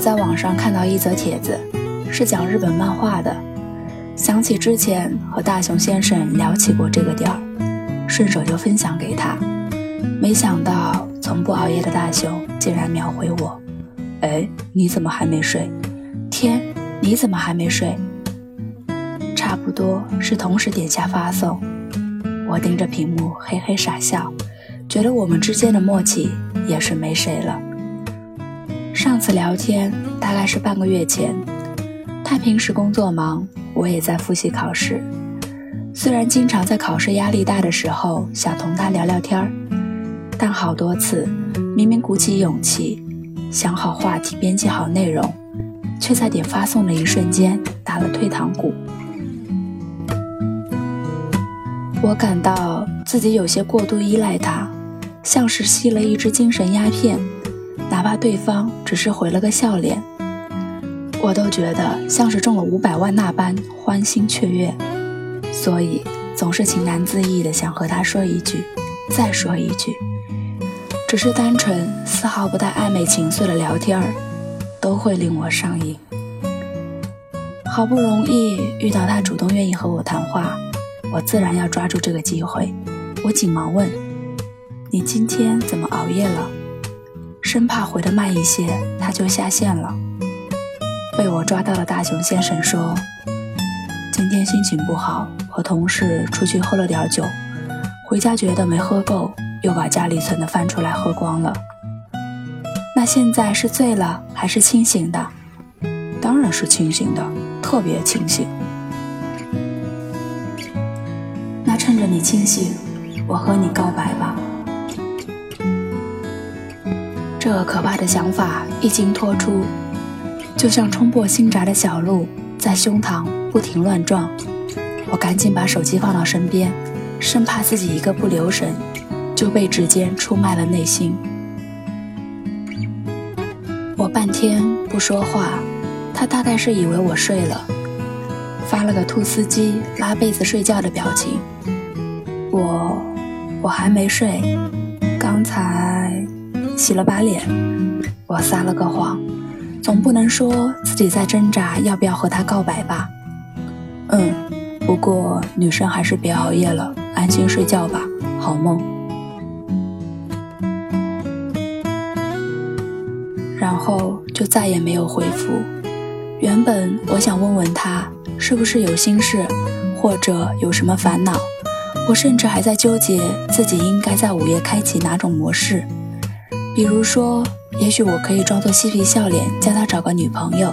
在网上看到一则帖子，是讲日本漫画的，想起之前和大雄先生聊起过这个点儿，顺手就分享给他。没想到从不熬夜的大雄竟然秒回我：“哎，你怎么还没睡？天，你怎么还没睡？”差不多是同时点下发送，我盯着屏幕嘿嘿傻笑，觉得我们之间的默契也是没谁了。上次聊天大概是半个月前，他平时工作忙，我也在复习考试。虽然经常在考试压力大的时候想同他聊聊天儿，但好多次明明鼓起勇气想好话题、编辑好内容，却在点发送的一瞬间打了退堂鼓。我感到自己有些过度依赖他，像是吸了一支精神鸦片。哪怕对方只是回了个笑脸，我都觉得像是中了五百万那般欢欣雀跃，所以总是情难自抑的想和他说一句，再说一句，只是单纯丝毫不带暧昧情愫的聊天儿，都会令我上瘾。好不容易遇到他主动愿意和我谈话，我自然要抓住这个机会。我紧忙问：“你今天怎么熬夜了？”生怕回得慢一些，他就下线了。被我抓到了，大熊先生说：“今天心情不好，和同事出去喝了点酒，回家觉得没喝够，又把家里存的翻出来喝光了。那现在是醉了还是清醒的？当然是清醒的，特别清醒。那趁着你清醒，我和你告白吧。”这个可怕的想法一经托出，就像冲破心闸的小鹿在胸膛不停乱撞。我赶紧把手机放到身边，生怕自己一个不留神就被指尖出卖了内心。我半天不说话，他大概是以为我睡了，发了个兔斯基拉被子睡觉的表情。我，我还没睡，刚才。洗了把脸，我撒了个谎，总不能说自己在挣扎要不要和他告白吧？嗯，不过女生还是别熬夜了，安心睡觉吧，好梦。然后就再也没有回复。原本我想问问他是不是有心事，或者有什么烦恼，我甚至还在纠结自己应该在午夜开启哪种模式。比如说，也许我可以装作嬉皮笑脸，叫他找个女朋友。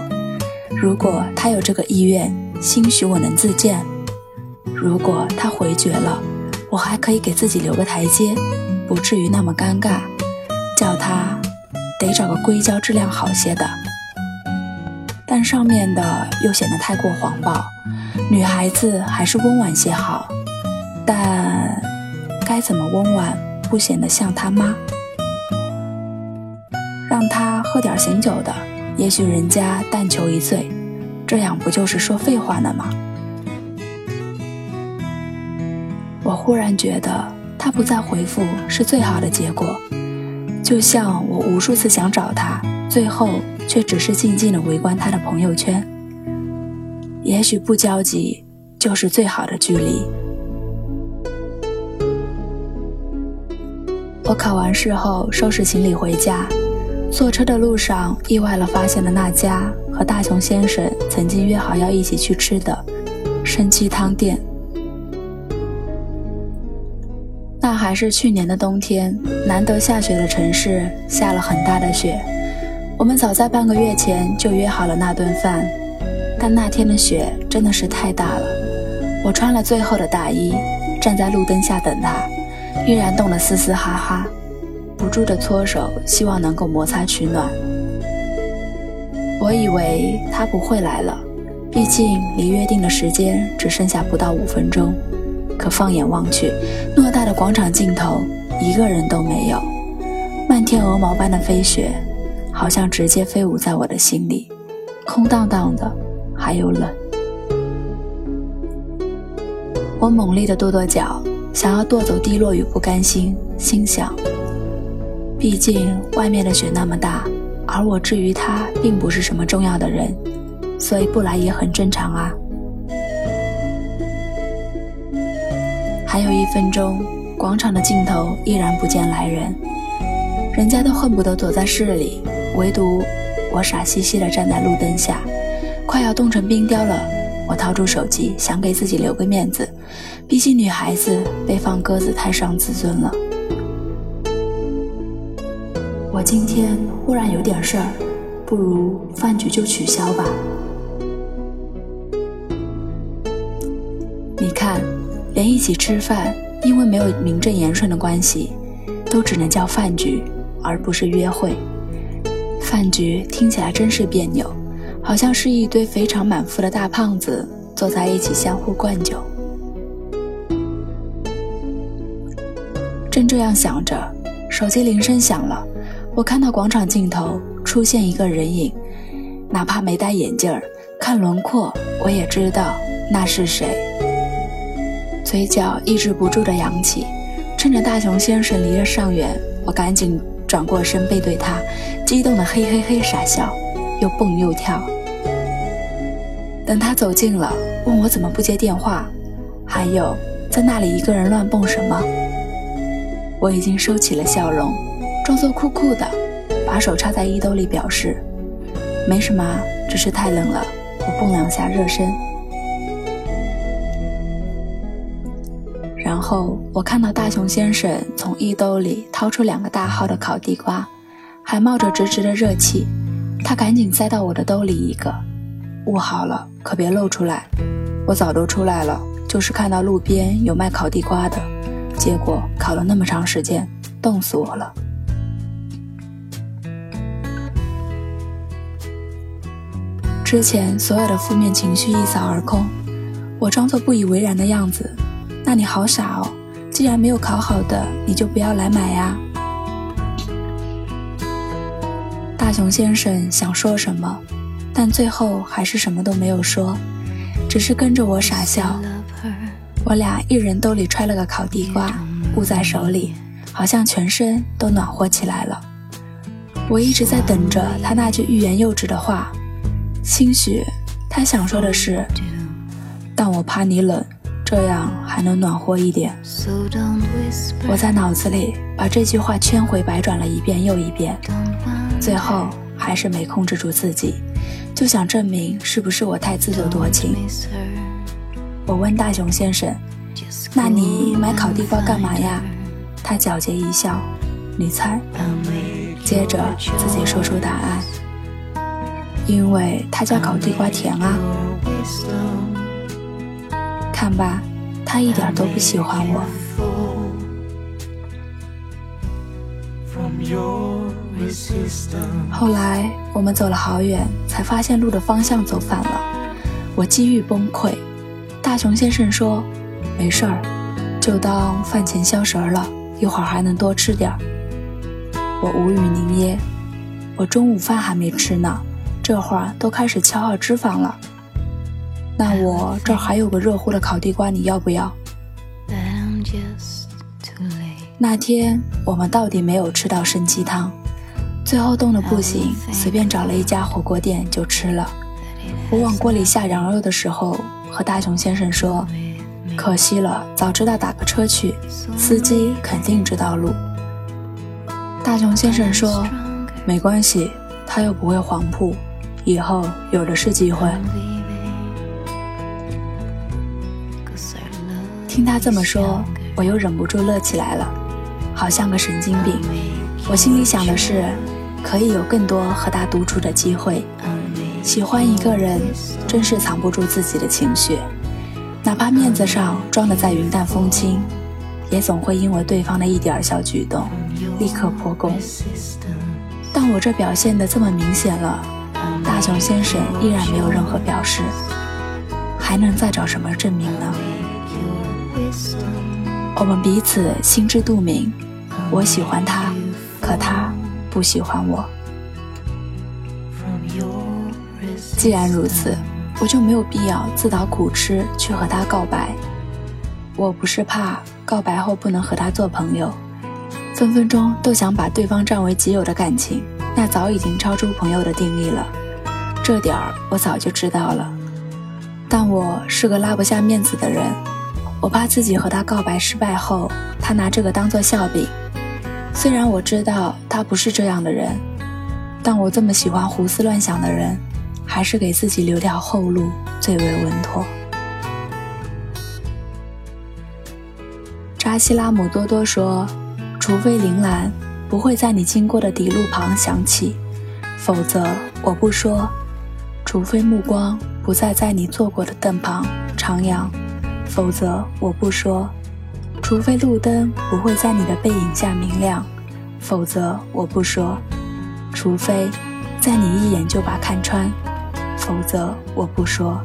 如果他有这个意愿，兴许我能自荐。如果他回绝了，我还可以给自己留个台阶，不至于那么尴尬。叫他得找个硅胶质量好些的，但上面的又显得太过黄暴。女孩子还是温婉些好，但该怎么温婉不显得像他妈？他喝点醒酒的，也许人家但求一醉，这样不就是说废话呢吗？我忽然觉得他不再回复是最好的结果，就像我无数次想找他，最后却只是静静的围观他的朋友圈。也许不交集就是最好的距离。我考完试后收拾行李回家。坐车的路上，意外了发现了那家和大雄先生曾经约好要一起去吃的生鸡汤店。那还是去年的冬天，难得下雪的城市下了很大的雪。我们早在半个月前就约好了那顿饭，但那天的雪真的是太大了。我穿了最厚的大衣，站在路灯下等他，依然冻得嘶嘶哈哈。不住的搓手，希望能够摩擦取暖。我以为他不会来了，毕竟离约定的时间只剩下不到五分钟。可放眼望去，偌大的广场尽头一个人都没有。漫天鹅毛般的飞雪，好像直接飞舞在我的心里，空荡荡的，还有冷。我猛力的跺跺脚，想要跺走低落与不甘心，心想。毕竟外面的雪那么大，而我至于他并不是什么重要的人，所以不来也很正常啊。还有一分钟，广场的尽头依然不见来人，人家都恨不得躲在市里，唯独我傻兮兮的站在路灯下，快要冻成冰雕了。我掏出手机，想给自己留个面子，毕竟女孩子被放鸽子太伤自尊了。我今天忽然有点事儿，不如饭局就取消吧。你看。连一起吃饭，因为没有名正言顺的关系，都只能叫饭局，而不是约会。饭局听起来真是别扭，好像是一堆肥肠满腹的大胖子坐在一起相互灌酒。正这样想着，手机铃声响了，我看到广场尽头出现一个人影，哪怕没戴眼镜儿，看轮廓我也知道那是谁。嘴角抑制不住的扬起，趁着大熊先生离得尚远，我赶紧转过身背对他，激动的嘿嘿嘿傻笑，又蹦又跳。等他走近了，问我怎么不接电话，还有在那里一个人乱蹦什么。我已经收起了笑容，装作酷酷的，把手插在衣兜里表示没什么，只是太冷了，我蹦两下热身。然后我看到大熊先生从衣兜里掏出两个大号的烤地瓜，还冒着直直的热气，他赶紧塞到我的兜里一个，捂好了，可别露出来。我早都出来了，就是看到路边有卖烤地瓜的，结果烤了那么长时间，冻死我了。之前所有的负面情绪一扫而空，我装作不以为然的样子。那你好傻哦！既然没有烤好的，你就不要来买呀。大熊先生想说什么，但最后还是什么都没有说，只是跟着我傻笑。我俩一人兜里揣了个烤地瓜，捂在手里，好像全身都暖和起来了。我一直在等着他那句欲言又止的话，兴许他想说的是：“但我怕你冷。”这样还能暖和一点。我在脑子里把这句话千回百转了一遍又一遍，最后还是没控制住自己，就想证明是不是我太自作多情。我问大熊先生：“那你买烤地瓜干嘛呀？”他皎洁一笑：“你猜。”接着自己说出答案：“因为他家烤地瓜甜啊。”看吧，他一点都不喜欢我。后来我们走了好远，才发现路的方向走反了，我机遇崩溃。大熊先生说：“没事儿，就当饭前消食了，一会儿还能多吃点儿。”我无语凝噎，我中午饭还没吃呢，这会儿都开始消耗脂肪了。那我这儿还有个热乎的烤地瓜，你要不要？那天我们到底没有吃到参鸡汤，最后冻得不行，随便找了一家火锅店就吃了。我往锅里下羊肉的时候，和大熊先生说：“可惜了，早知道打个车去，司机肯定知道路。”大熊先生说：“没关系，他又不会黄铺，以后有的是机会。”听他这么说，我又忍不住乐起来了，好像个神经病。我心里想的是，可以有更多和他独处的机会。喜欢一个人，真是藏不住自己的情绪，哪怕面子上装的再云淡风轻，也总会因为对方的一点小举动，立刻破功。但我这表现的这么明显了，大熊先生依然没有任何表示，还能再找什么证明呢？我们彼此心知肚明，我喜欢他，可他不喜欢我。既然如此，我就没有必要自讨苦吃去和他告白。我不是怕告白后不能和他做朋友，分分钟都想把对方占为己有的感情那早已经超出朋友的定义了。这点儿我早就知道了。但我是个拉不下面子的人，我怕自己和他告白失败后，他拿这个当做笑柄。虽然我知道他不是这样的人，但我这么喜欢胡思乱想的人，还是给自己留条后路最为稳妥。扎西拉姆多多说：“除非铃兰不会在你经过的底路旁响起，否则我不说。除非目光。”不再在你坐过的凳旁徜徉，否则我不说；除非路灯不会在你的背影下明亮，否则我不说；除非在你一眼就把看穿，否则我不说；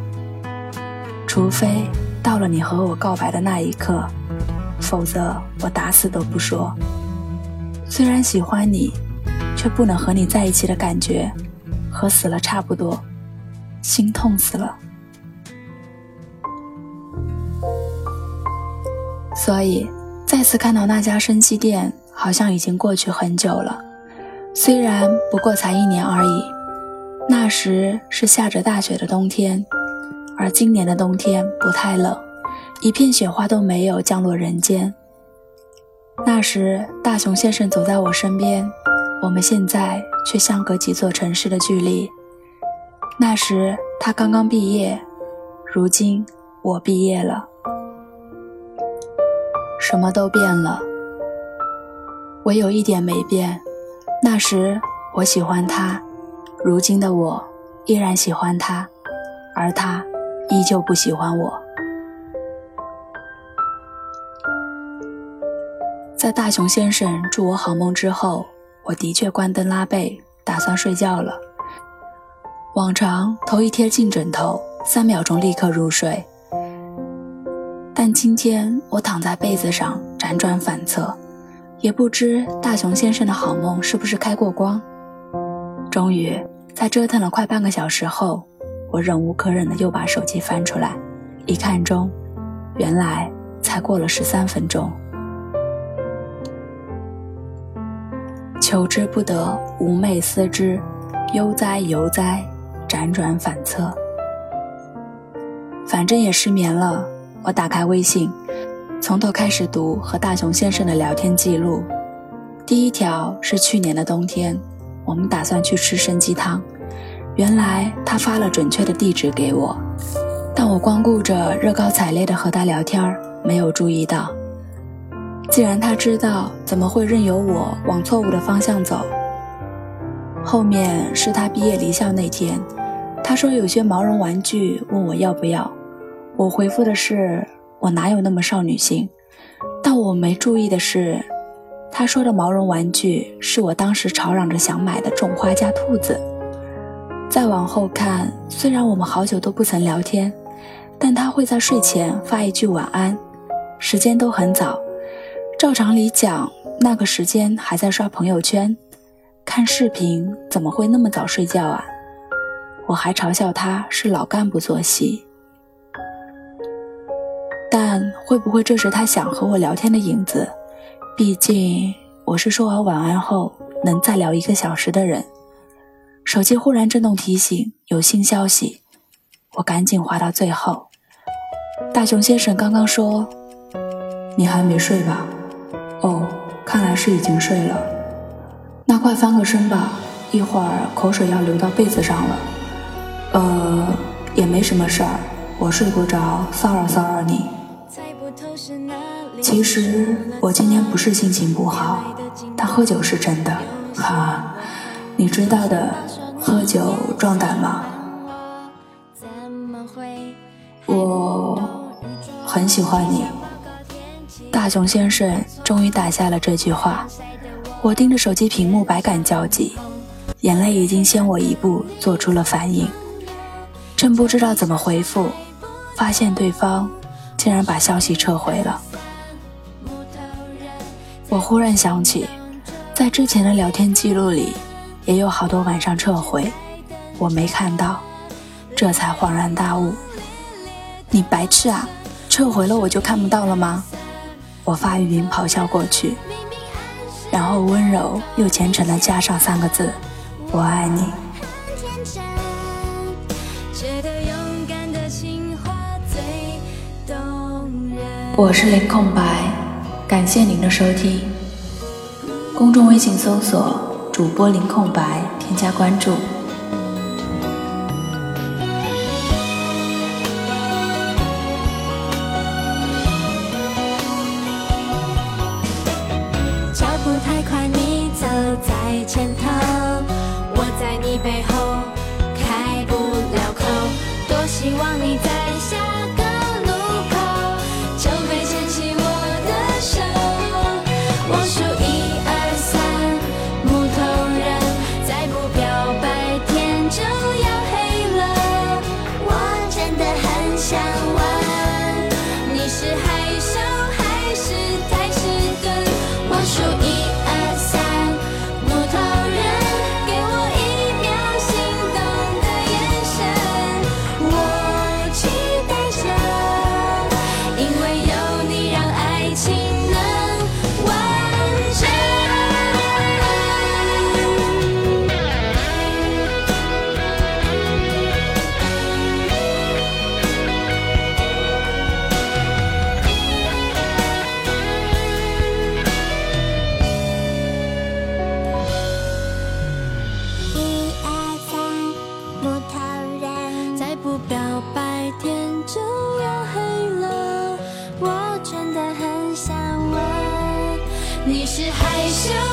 除非到了你和我告白的那一刻，否则我打死都不说。虽然喜欢你，却不能和你在一起的感觉，和死了差不多。心痛死了，所以再次看到那家生气店，好像已经过去很久了。虽然不过才一年而已，那时是下着大雪的冬天，而今年的冬天不太冷，一片雪花都没有降落人间。那时大熊先生走在我身边，我们现在却相隔几座城市的距离。那时他刚刚毕业，如今我毕业了，什么都变了，唯有一点没变。那时我喜欢他，如今的我依然喜欢他，而他依旧不喜欢我。在大熊先生祝我好梦之后，我的确关灯拉被，打算睡觉了。往常头一贴进枕头，三秒钟立刻入睡。但今天我躺在被子上辗转反侧，也不知大熊先生的好梦是不是开过光。终于在折腾了快半个小时后，我忍无可忍的又把手机翻出来，一看钟，原来才过了十三分钟。求之不得，寤寐思之，悠哉悠哉。辗转反侧，反正也失眠了。我打开微信，从头开始读和大熊先生的聊天记录。第一条是去年的冬天，我们打算去吃参鸡汤。原来他发了准确的地址给我，但我光顾着热高采烈的和他聊天，没有注意到。既然他知道，怎么会任由我往错误的方向走？后面是他毕业离校那天。他说有些毛绒玩具，问我要不要。我回复的是我哪有那么少女心。但我没注意的是，他说的毛绒玩具是我当时吵嚷着想买的种花加兔子。再往后看，虽然我们好久都不曾聊天，但他会在睡前发一句晚安，时间都很早。照常理讲，那个时间还在刷朋友圈、看视频，怎么会那么早睡觉啊？我还嘲笑他是老干部作息，但会不会这是他想和我聊天的影子？毕竟我是说完晚安后能再聊一个小时的人。手机忽然震动提醒，有新消息，我赶紧滑到最后。大熊先生刚刚说：“你还没睡吧？”哦，看来是已经睡了。那快翻个身吧，一会儿口水要流到被子上了。呃，也没什么事儿，我睡不着，骚扰骚扰你。其实我今天不是心情不好，但喝酒是真的。哈，你知道的，喝酒壮胆吗？我很喜欢你。大熊先生终于打下了这句话。我盯着手机屏幕，百感交集，眼泪已经先我一步做出了反应。真不知道怎么回复发现对方竟然把消息撤回了。我忽然想起在之前的聊天记录里也有好多晚上撤回我没看到这才恍然大悟。你白痴啊撤回了我就看不到了吗？我发语音咆哮过去然后温柔又虔诚的加上三个字我爱你。我是零空白感谢您的收听。公众微信搜索主播零空白添加关注。脚步太快你走在前头我在你背后 show.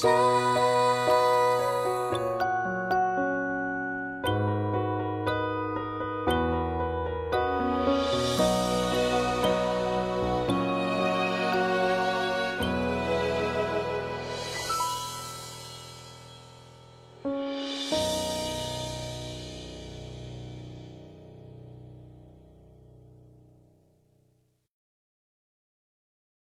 shine.